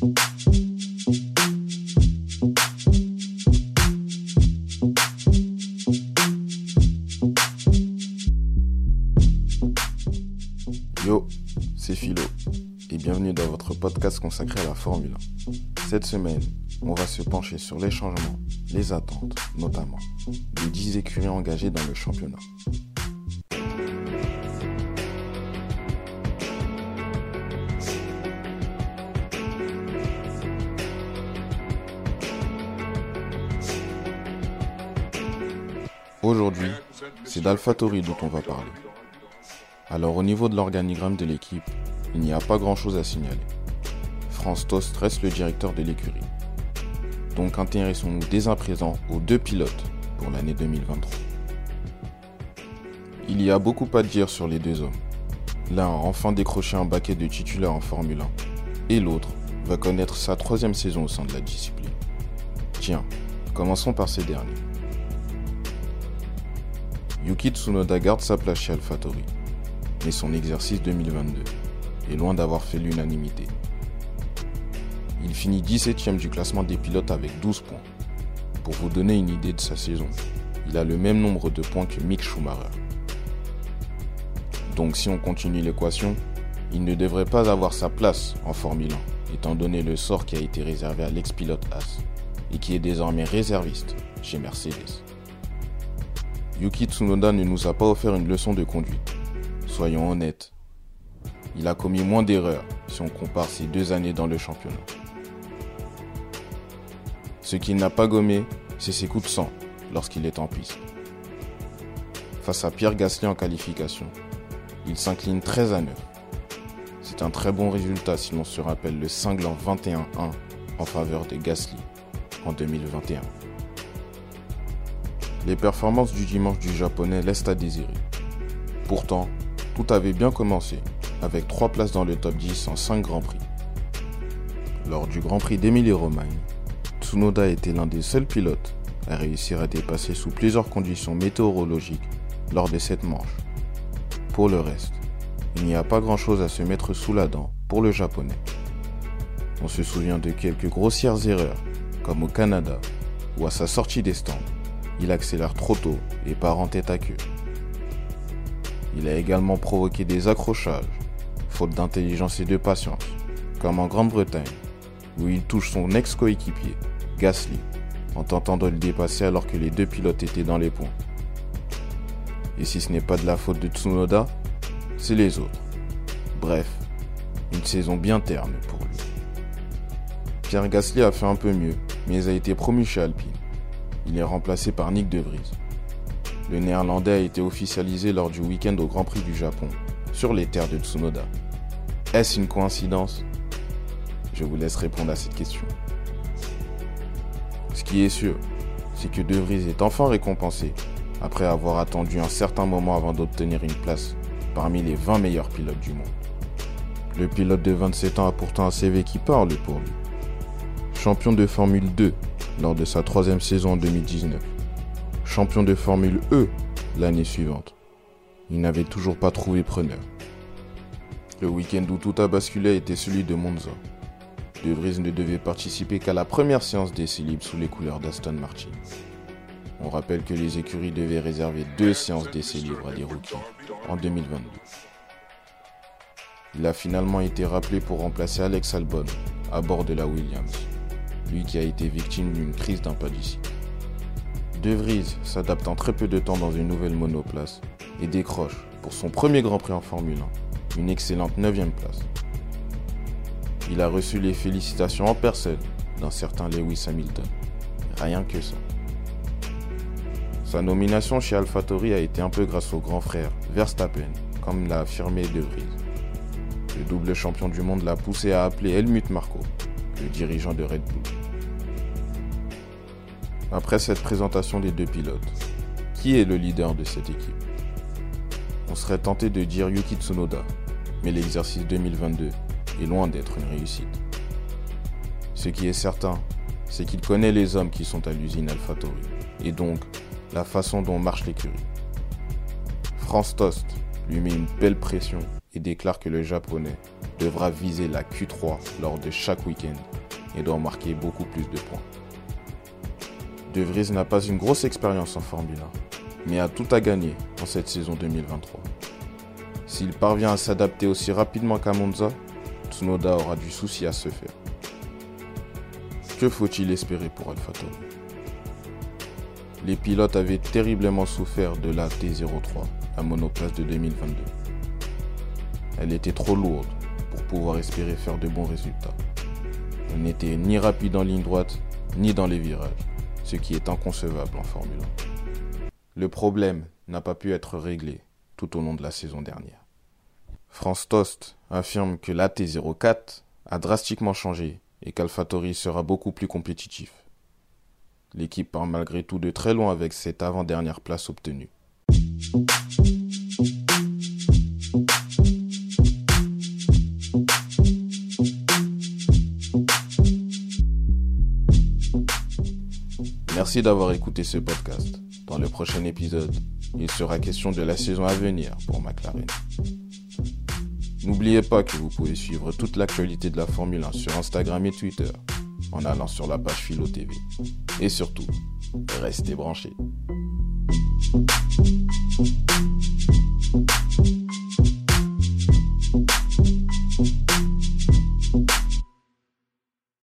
Yo, c'est Philo et bienvenue dans votre podcast consacré à la Formule 1. Cette semaine, on va se pencher sur les changements, les attentes notamment, des 10 écuries engagées dans le championnat. Aujourd'hui, c'est d'AlphaTauri dont on va parler. Alors au niveau de l'organigramme de l'équipe, il n'y a pas grand-chose à signaler. France Tost reste le directeur de l'écurie. Donc intéressons-nous dès à présent aux deux pilotes pour l'année 2023. Il y a beaucoup à dire sur les deux hommes. L'un a enfin décroché un baquet de titulaire en Formule 1 et l'autre va connaître sa troisième saison au sein de la discipline. Tiens, commençons par ces derniers. Yuki Tsunoda garde sa place chez AlphaTauri, mais son exercice 2022 est loin d'avoir fait l'unanimité. Il finit 17ème du classement des pilotes avec 12 points. Pour vous donner une idée de sa saison, il a le même nombre de points que Mick Schumacher. Donc si on continue l'équation, il ne devrait pas avoir sa place en Formule 1, étant donné le sort qui a été réservé à l'ex-pilote As, et qui est désormais réserviste chez Mercedes. Yuki Tsunoda ne nous a pas offert une leçon de conduite. Soyons honnêtes, il a commis moins d'erreurs si on compare ses deux années dans le championnat. Ce qu'il n'a pas gommé, c'est ses coups de sang lorsqu'il est en piste. Face à Pierre Gasly en qualification, il s'incline 13 à 9. C'est un très bon résultat si l'on se rappelle le cinglant 21-1 en faveur de Gasly en 2021. Les performances du dimanche du japonais laissent à désirer. Pourtant, tout avait bien commencé avec 3 places dans le top 10 en 5 Grands Prix. Lors du Grand Prix d'Émilie-Romagne, Tsunoda était l'un des seuls pilotes à réussir à dépasser sous plusieurs conditions météorologiques lors de cette manche. Pour le reste, il n'y a pas grand-chose à se mettre sous la dent pour le japonais. On se souvient de quelques grossières erreurs, comme au Canada, où à sa sortie des stands, il accélère trop tôt et part en tête à queue. Il a également provoqué des accrochages, faute d'intelligence et de patience, comme en Grande-Bretagne, où il touche son ex-coéquipier, Gasly, en tentant de le dépasser alors que les deux pilotes étaient dans les points. Et si ce n'est pas de la faute de Tsunoda, c'est les autres. Bref, une saison bien terne pour lui. Pierre Gasly a fait un peu mieux, mais a été promu chez Alpine. Il est remplacé par Nick De Vries. Le néerlandais a été officialisé lors du week-end au Grand Prix du Japon, sur les terres de Tsunoda. Est-ce une coïncidence? Je vous laisse répondre à cette question. Ce qui est sûr, c'est que De Vries est enfin récompensé après avoir attendu un certain moment avant d'obtenir une place parmi les 20 meilleurs pilotes du monde. Le pilote de 27 ans a pourtant un CV qui parle pour lui. Champion de Formule 2 lors de sa troisième saison en 2019. Champion de Formule E l'année suivante. Il n'avait toujours pas trouvé preneur. Le week-end où tout a basculé était celui de Monza. De Vries ne devait participer qu'à la première séance d'essai libre sous les couleurs d'Aston Martin. On rappelle que les écuries devaient réserver deux séances d'essai libre à des rookies en 2022. Il a finalement été rappelé pour remplacer Alex Albon à bord de la Williams, lui qui a été victime d'une crise d'impadicie. De Vries s'adapte en très peu de temps dans une nouvelle monoplace et décroche, pour son premier Grand Prix en Formule 1, une excellente 9 place. Il a reçu les félicitations en personne d'un certain Lewis Hamilton. Rien que ça. Sa nomination chez AlphaTauri a été un peu grâce au grand frère Verstappen, comme l'a affirmé De Vries. Le double champion du monde l'a poussé à appeler Helmut Marko, le dirigeant de Red Bull. Après cette présentation des deux pilotes, qui est le leader de cette équipe? On serait tenté de dire Yuki Tsunoda, mais l'exercice 2022 est loin d'être une réussite. Ce qui est certain, c'est qu'il connaît les hommes qui sont à l'usine AlphaTauri, et donc la façon dont marche l'écurie. France Tost, lui met une belle pression et déclare que le japonais devra viser la Q3 lors de chaque week-end et doit marquer beaucoup plus de points. De Vries n'a pas une grosse expérience en Formule 1, mais a tout à gagner en cette saison 2023. S'il parvient à s'adapter aussi rapidement qu'à Monza, Tsunoda aura du souci à se faire. Que faut-il espérer pour AlphaTauri Les pilotes avaient terriblement souffert de la T03, la monoplace de 2022. Elle était trop lourde pour pouvoir espérer faire de bons résultats. Elle n'était ni rapide en ligne droite, ni dans les virages, ce qui est inconcevable en Formule 1. Le problème n'a pas pu être réglé tout au long de la saison dernière. France Tost affirme que la T04 a drastiquement changé et qu'AlphaTauri sera beaucoup plus compétitif. L'équipe part malgré tout de très loin avec cette avant-dernière place obtenue. Merci d'avoir écouté ce podcast. Dans le prochain épisode, il sera question de la saison à venir pour McLaren. N'oubliez pas que vous pouvez suivre toute l'actualité de la Formule 1 sur Instagram et Twitter en allant sur la page Philo TV. Et surtout, restez branchés.